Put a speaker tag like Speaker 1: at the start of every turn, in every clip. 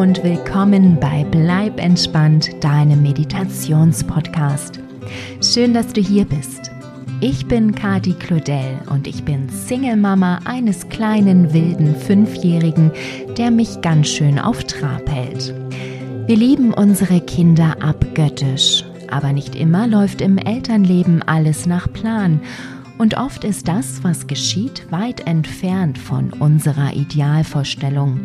Speaker 1: und willkommen bei Bleib entspannt, deinem Meditationspodcast. Schön, dass du hier bist. Ich bin Kati Claudel und ich bin Single-Mama eines kleinen wilden Fünfjährigen, der mich ganz schön auf Trab hält. Wir lieben unsere Kinder abgöttisch, aber nicht immer läuft im Elternleben alles nach Plan und oft ist das, was geschieht, weit entfernt von unserer Idealvorstellung.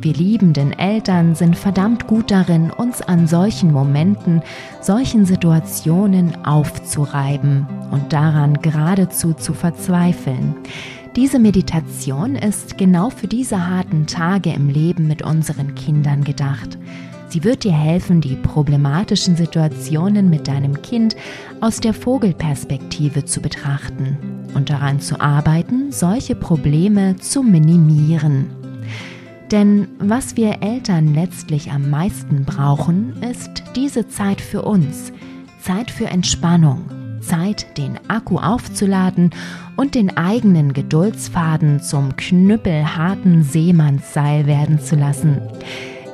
Speaker 1: Wir liebenden Eltern sind verdammt gut darin, uns an solchen Momenten, solchen Situationen aufzureiben und daran geradezu zu verzweifeln. Diese Meditation ist genau für diese harten Tage im Leben mit unseren Kindern gedacht. Sie wird dir helfen, die problematischen Situationen mit deinem Kind aus der Vogelperspektive zu betrachten und daran zu arbeiten, solche Probleme zu minimieren. Denn was wir Eltern letztlich am meisten brauchen, ist diese Zeit für uns, Zeit für Entspannung, Zeit, den Akku aufzuladen und den eigenen Geduldsfaden zum knüppelharten Seemannsseil werden zu lassen.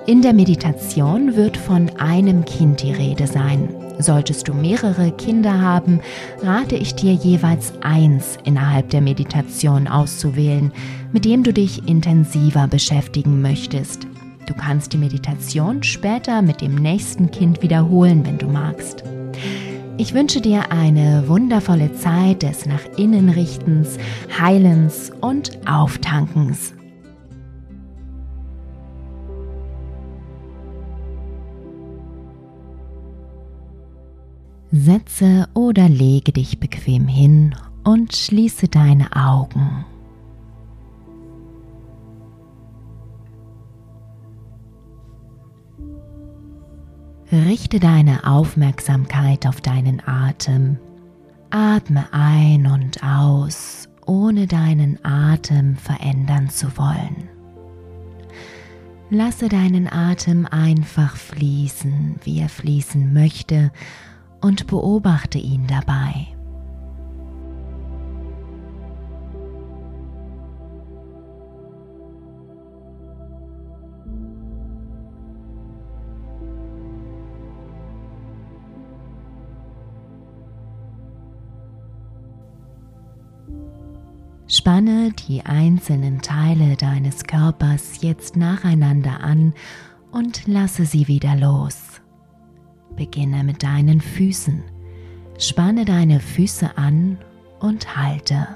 Speaker 1: In der Meditation wird von einem Kind die Rede sein. Solltest du mehrere Kinder haben, rate ich dir jeweils eins innerhalb der Meditation auszuwählen, mit dem du dich intensiver beschäftigen möchtest. Du kannst die Meditation später mit dem nächsten Kind wiederholen, wenn du magst. Ich wünsche dir eine wundervolle Zeit des Nach innen Richtens, Heilens und Auftankens. Setze oder lege dich bequem hin und schließe deine Augen. Richte deine Aufmerksamkeit auf deinen Atem. Atme ein und aus, ohne deinen Atem verändern zu wollen. Lasse deinen Atem einfach fließen, wie er fließen möchte und beobachte ihn dabei. Spanne die einzelnen Teile deines Körpers jetzt nacheinander an und lasse sie wieder los. Beginne mit deinen Füßen. Spanne deine Füße an und halte.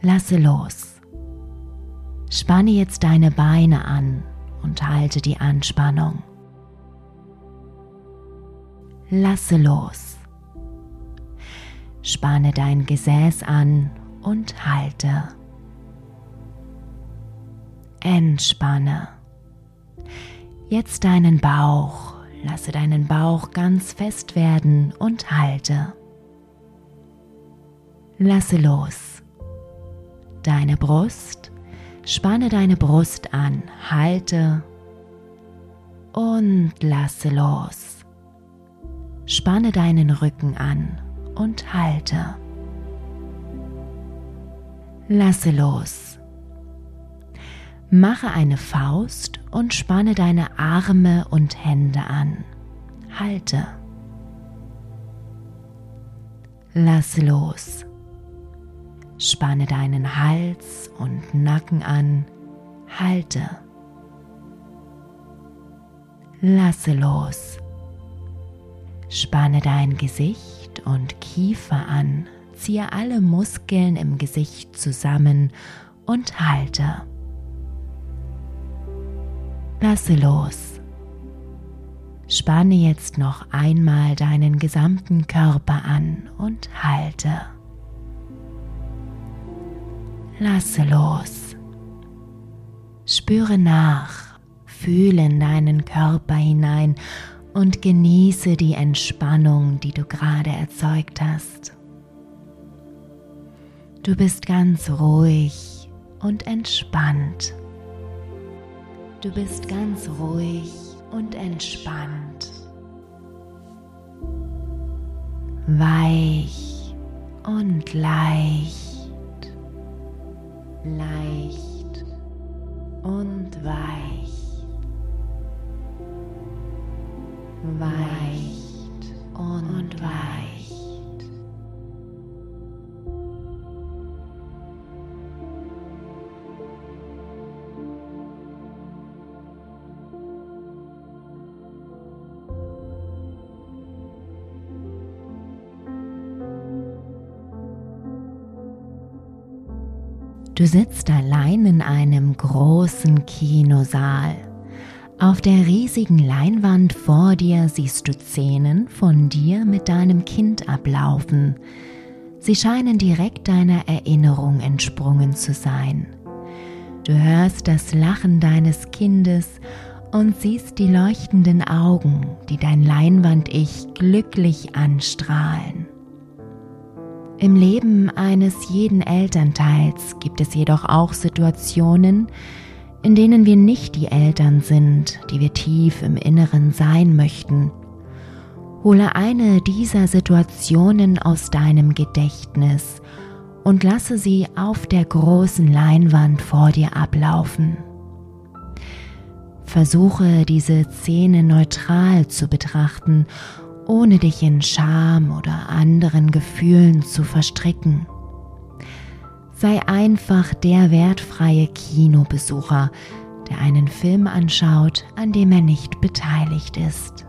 Speaker 1: Lasse los. Spanne jetzt deine Beine an und halte die Anspannung. Lasse los. Spanne dein Gesäß an und halte. Entspanne. Jetzt deinen Bauch. Lasse deinen Bauch ganz fest werden und halte. Lasse los. Deine Brust. Spanne deine Brust an. Halte. Und lasse los. Spanne deinen Rücken an und halte. Lasse los. Mache eine Faust und spanne deine Arme und Hände an. Halte. Lass los. Spanne deinen Hals und Nacken an. Halte. Lasse los. Spanne dein Gesicht und Kiefer an. Ziehe alle Muskeln im Gesicht zusammen und halte. Lasse los. Spanne jetzt noch einmal deinen gesamten Körper an und halte. Lasse los. Spüre nach, fühle in deinen Körper hinein und genieße die Entspannung, die du gerade erzeugt hast. Du bist ganz ruhig und entspannt. Du bist ganz ruhig und entspannt. Weich und leicht. Leicht und weich, weicht Du sitzt allein in einem großen Kinosaal. Auf der riesigen Leinwand vor dir siehst du Szenen von dir mit deinem Kind ablaufen. Sie scheinen direkt deiner Erinnerung entsprungen zu sein. Du hörst das Lachen deines Kindes und siehst die leuchtenden Augen, die dein Leinwand-Ich glücklich anstrahlen. Im Leben eines jeden Elternteils gibt es jedoch auch Situationen, in denen wir nicht die Eltern sind, die wir tief im Inneren sein möchten. Hole eine dieser Situationen aus deinem Gedächtnis und lasse sie auf der großen Leinwand vor dir ablaufen. Versuche diese Szene neutral zu betrachten ohne dich in Scham oder anderen Gefühlen zu verstricken. Sei einfach der wertfreie Kinobesucher, der einen Film anschaut, an dem er nicht beteiligt ist.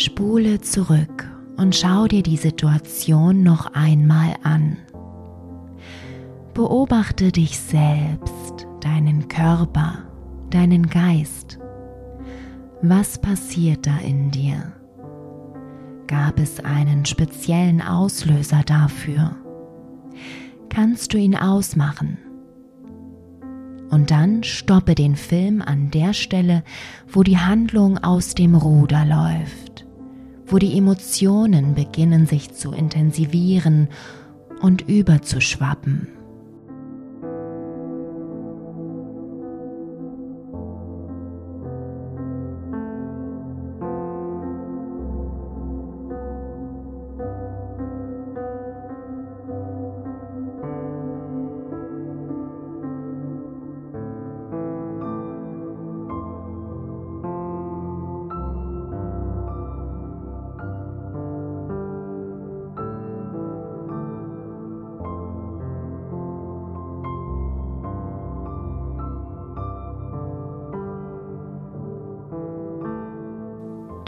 Speaker 1: Spule zurück und schau dir die Situation noch einmal an. Beobachte dich selbst, deinen Körper, deinen Geist. Was passiert da in dir? Gab es einen speziellen Auslöser dafür? Kannst du ihn ausmachen? Und dann stoppe den Film an der Stelle, wo die Handlung aus dem Ruder läuft wo die Emotionen beginnen sich zu intensivieren und überzuschwappen.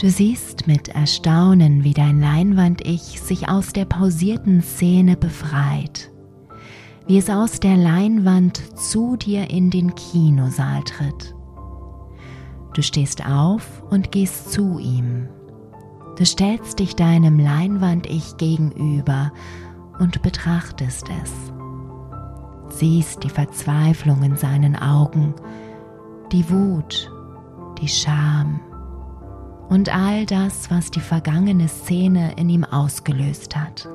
Speaker 1: Du siehst mit Erstaunen, wie dein Leinwand-Ich sich aus der pausierten Szene befreit, wie es aus der Leinwand zu dir in den Kinosaal tritt. Du stehst auf und gehst zu ihm. Du stellst dich deinem Leinwand-Ich gegenüber und betrachtest es. Siehst die Verzweiflung in seinen Augen, die Wut, die Scham, und all das, was die vergangene Szene in ihm ausgelöst hat.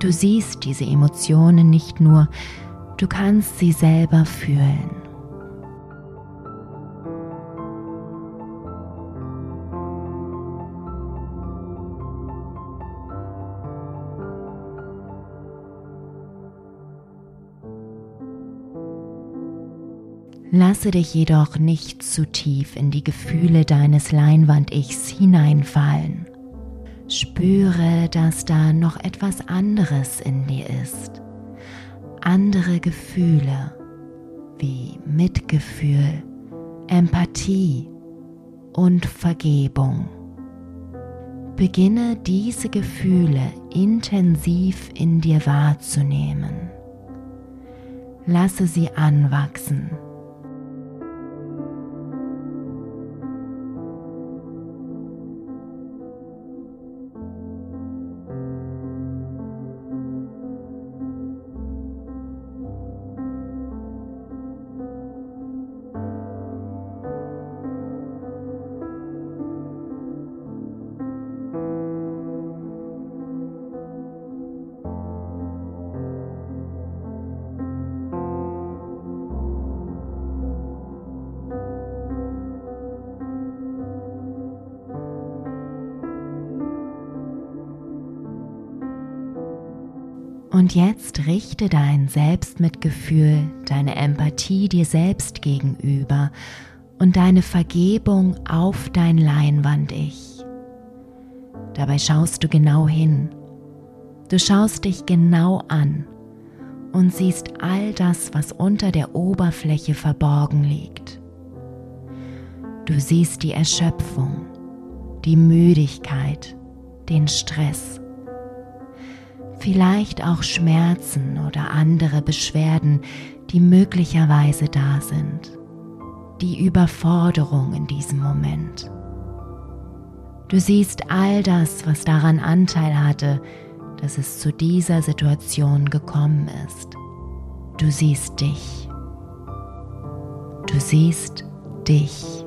Speaker 1: Du siehst diese Emotionen nicht nur, du kannst sie selber fühlen. Lasse dich jedoch nicht zu tief in die Gefühle deines Leinwand-Ichs hineinfallen. Spüre, dass da noch etwas anderes in dir ist. Andere Gefühle wie Mitgefühl, Empathie und Vergebung. Beginne diese Gefühle intensiv in dir wahrzunehmen. Lasse sie anwachsen Und jetzt richte dein Selbstmitgefühl, deine Empathie dir selbst gegenüber und deine Vergebung auf dein Leinwand-Ich. Dabei schaust du genau hin. Du schaust dich genau an und siehst all das, was unter der Oberfläche verborgen liegt. Du siehst die Erschöpfung, die Müdigkeit, den Stress vielleicht auch Schmerzen oder andere Beschwerden, die möglicherweise da sind, die Überforderung in diesem Moment. Du siehst all das, was daran Anteil hatte, dass es zu dieser Situation gekommen ist. Du siehst dich. Du siehst dich.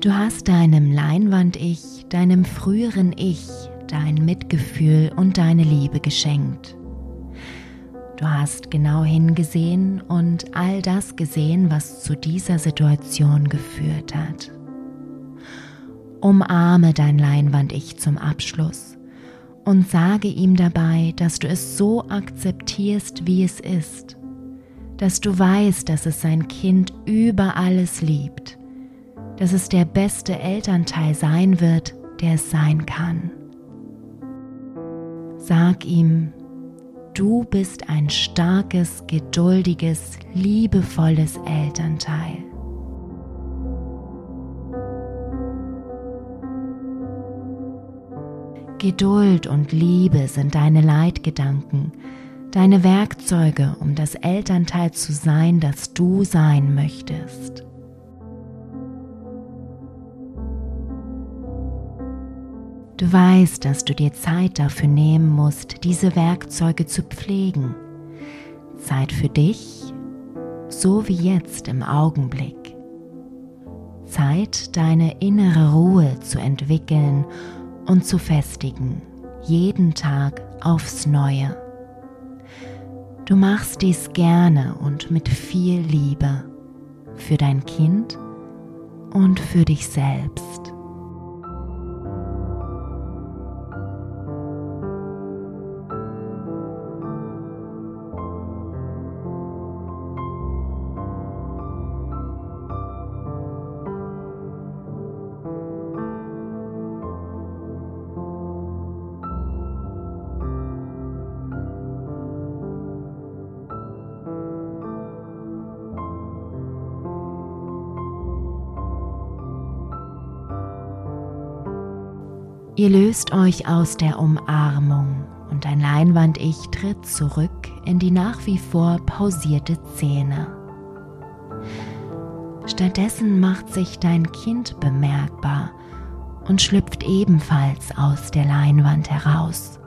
Speaker 1: Du hast deinem Leinwand-Ich, deinem früheren Ich, dein Mitgefühl und deine Liebe geschenkt. Du hast genau hingesehen und all das gesehen, was zu dieser Situation geführt hat. Umarme dein Leinwand-Ich zum Abschluss und sage ihm dabei, dass du es so akzeptierst, wie es ist, dass du weißt, dass es sein Kind über alles liebt dass es der beste Elternteil sein wird, der es sein kann. Sag ihm, du bist ein starkes, geduldiges, liebevolles Elternteil. Geduld und Liebe sind deine Leitgedanken, deine Werkzeuge, um das Elternteil zu sein, das du sein möchtest. Du weißt, dass du dir Zeit dafür nehmen musst, diese Werkzeuge zu pflegen. Zeit für dich, so wie jetzt im Augenblick. Zeit, deine innere Ruhe zu entwickeln und zu festigen, jeden Tag aufs Neue. Du machst dies gerne und mit viel Liebe für dein Kind und für dich selbst. Ihr löst euch aus der Umarmung und dein Leinwand-Ich tritt zurück in die nach wie vor pausierte Szene. Stattdessen macht sich dein Kind bemerkbar und schlüpft ebenfalls aus der Leinwand heraus.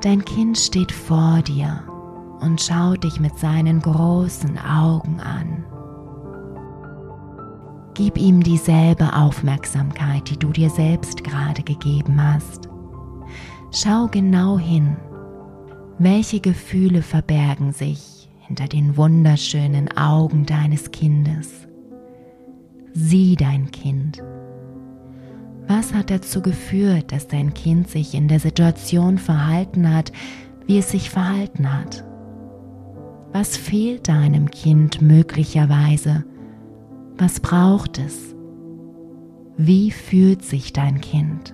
Speaker 1: Dein Kind steht vor dir und schaut dich mit seinen großen Augen an. Gib ihm dieselbe Aufmerksamkeit, die du dir selbst gerade gegeben hast. Schau genau hin, welche Gefühle verbergen sich hinter den wunderschönen Augen deines Kindes. Sieh dein Kind. Was hat dazu geführt, dass dein Kind sich in der Situation verhalten hat, wie es sich verhalten hat? Was fehlt deinem Kind möglicherweise? Was braucht es? Wie fühlt sich dein Kind?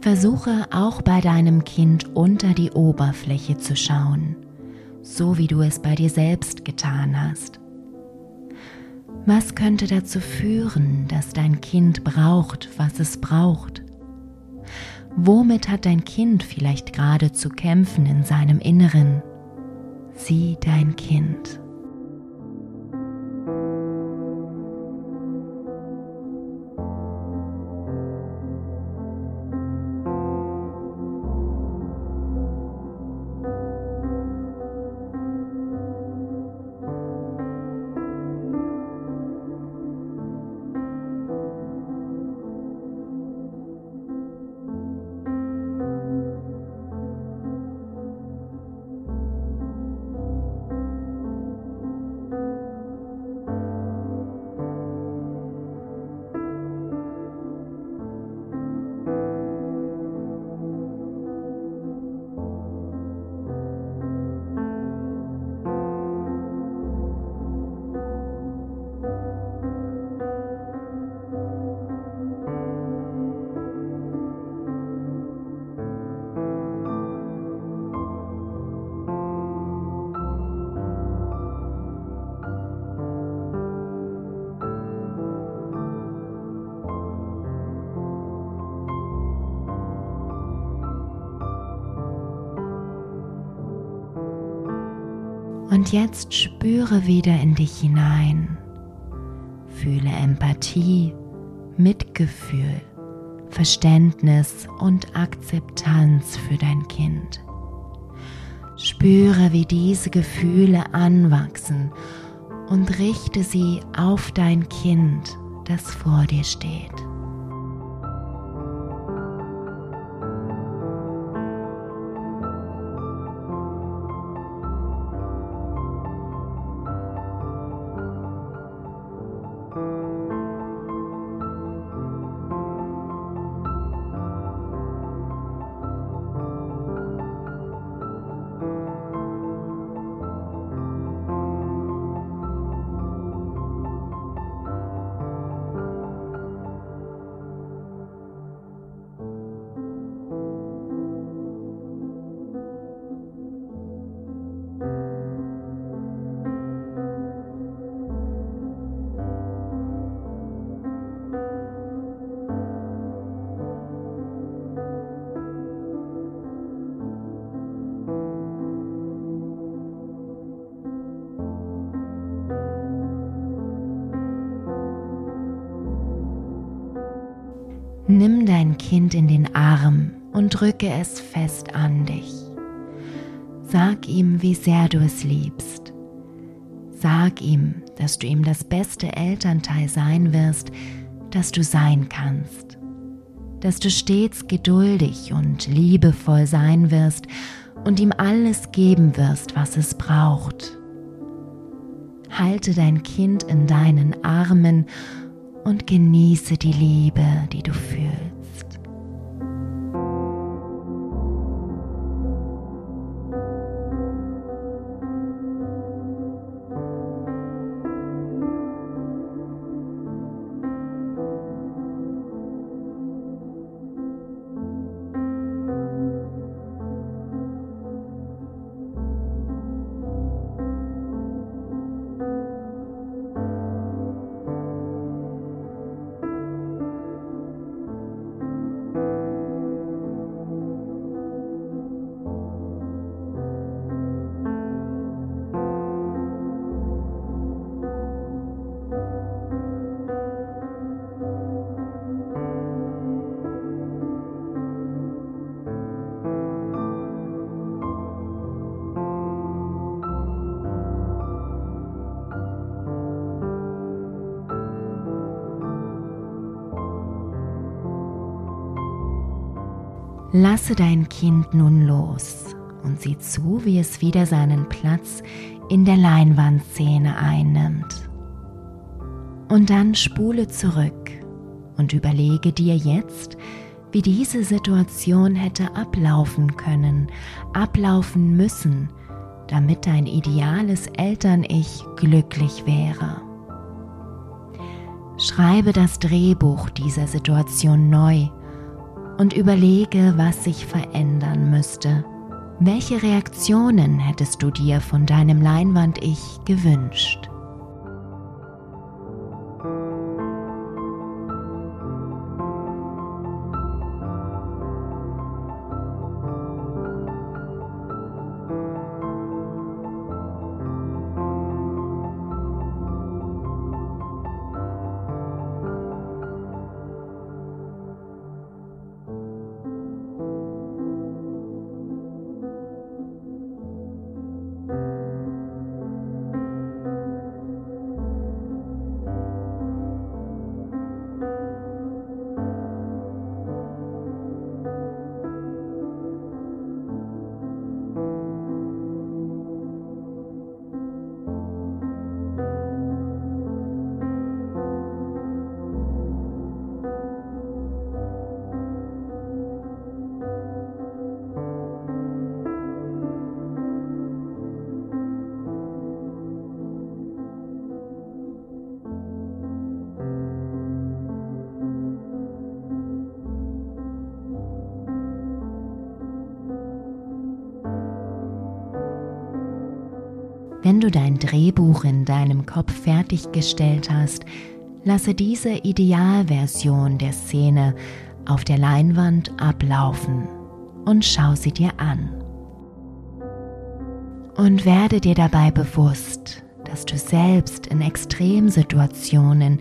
Speaker 1: Versuche auch bei deinem Kind unter die Oberfläche zu schauen, so wie du es bei dir selbst getan hast. Was könnte dazu führen, dass dein Kind braucht, was es braucht? Womit hat dein Kind vielleicht gerade zu kämpfen in seinem Inneren? Sieh dein Kind. Und jetzt spüre wieder in dich hinein. Fühle Empathie, Mitgefühl, Verständnis und Akzeptanz für dein Kind. Spüre, wie diese Gefühle anwachsen und richte sie auf dein Kind, das vor dir steht. Kind in den Arm und drücke es fest an dich. Sag ihm, wie sehr du es liebst. Sag ihm, dass du ihm das beste Elternteil sein wirst, das du sein kannst. Dass du stets geduldig und liebevoll sein wirst und ihm alles geben wirst, was es braucht. Halte dein Kind in deinen Armen und genieße die Liebe, die du fühlst. Lasse dein Kind nun los und sieh zu, wie es wieder seinen Platz in der Leinwandszene einnimmt. Und dann spule zurück und überlege dir jetzt, wie diese Situation hätte ablaufen können, ablaufen müssen, damit dein ideales Eltern-Ich glücklich wäre. Schreibe das Drehbuch dieser Situation neu und überlege, was sich verändern müsste. Welche Reaktionen hättest du dir von deinem Leinwand-Ich gewünscht? Wenn du dein Drehbuch in deinem Kopf fertiggestellt hast, lasse diese Idealversion der Szene auf der Leinwand ablaufen und schau sie dir an. Und werde dir dabei bewusst, dass du selbst in Extremsituationen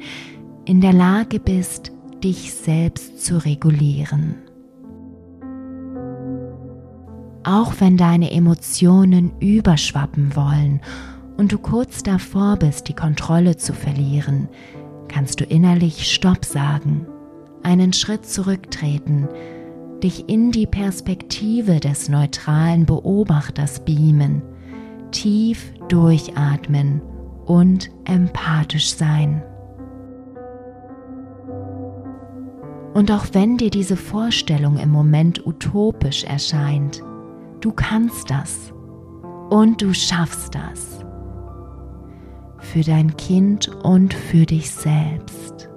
Speaker 1: in der Lage bist, dich selbst zu regulieren. Auch wenn deine Emotionen überschwappen wollen und du kurz davor bist, die Kontrolle zu verlieren, kannst du innerlich Stopp sagen, einen Schritt zurücktreten, dich in die Perspektive des neutralen Beobachters beamen, tief durchatmen und empathisch sein. Und auch wenn dir diese Vorstellung im Moment utopisch erscheint, Du kannst das und du schaffst das. Für dein Kind und für dich selbst.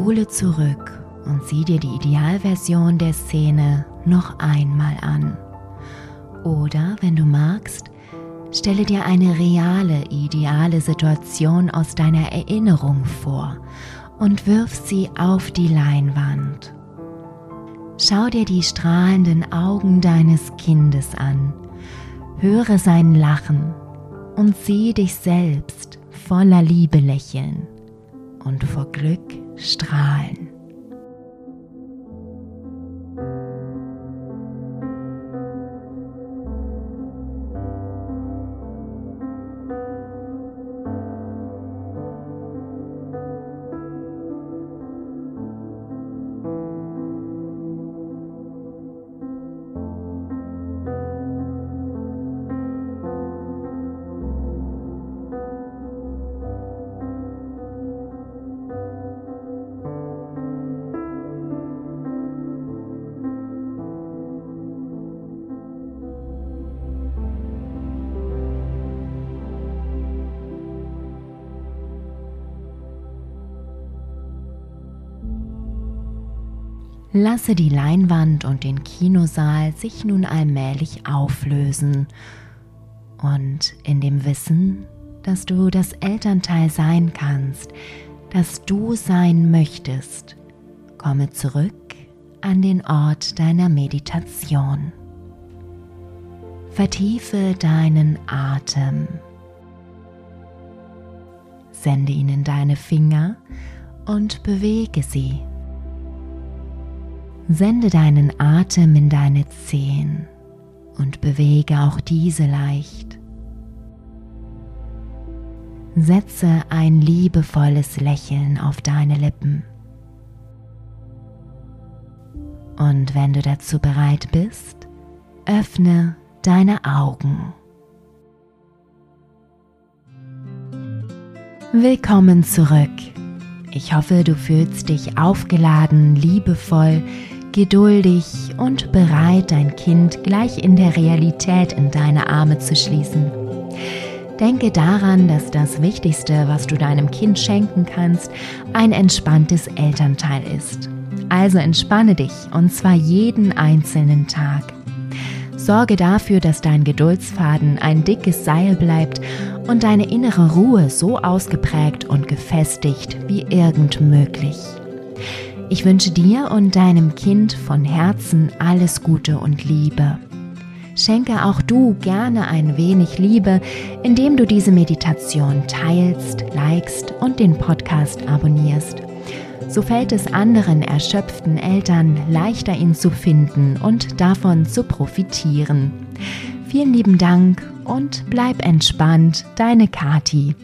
Speaker 1: Spule zurück und sieh dir die Idealversion der Szene noch einmal an. Oder, wenn du magst, stelle dir eine reale, ideale Situation aus deiner Erinnerung vor und wirf sie auf die Leinwand. Schau dir die strahlenden Augen deines Kindes an, höre sein Lachen und sieh dich selbst voller Liebe lächeln und vor Glück strahlen. Lasse die Leinwand und den Kinosaal sich nun allmählich auflösen und in dem Wissen, dass du das Elternteil sein kannst, das du sein möchtest, komme zurück an den Ort deiner Meditation. Vertiefe deinen Atem. Sende ihn in deine Finger und bewege sie. Sende deinen Atem in deine Zehen und bewege auch diese leicht. Setze ein liebevolles Lächeln auf deine Lippen. Und wenn du dazu bereit bist, öffne deine Augen. Willkommen zurück. Ich hoffe, du fühlst dich aufgeladen, liebevoll, geduldig und bereit, dein Kind gleich in der Realität in deine Arme zu schließen. Denke daran, dass das Wichtigste, was du deinem Kind schenken kannst, ein entspanntes Elternteil ist. Also entspanne dich und zwar jeden einzelnen Tag. Sorge dafür, dass dein Geduldsfaden ein dickes Seil bleibt und deine innere Ruhe so ausgeprägt und gefestigt wie irgend möglich. Ich wünsche dir und deinem Kind von Herzen alles Gute und Liebe. Schenke auch du gerne ein wenig Liebe, indem du diese Meditation teilst, likest und den Podcast abonnierst. So fällt es anderen erschöpften Eltern leichter, ihn zu finden und davon zu profitieren. Vielen lieben Dank und bleib entspannt, deine Kati.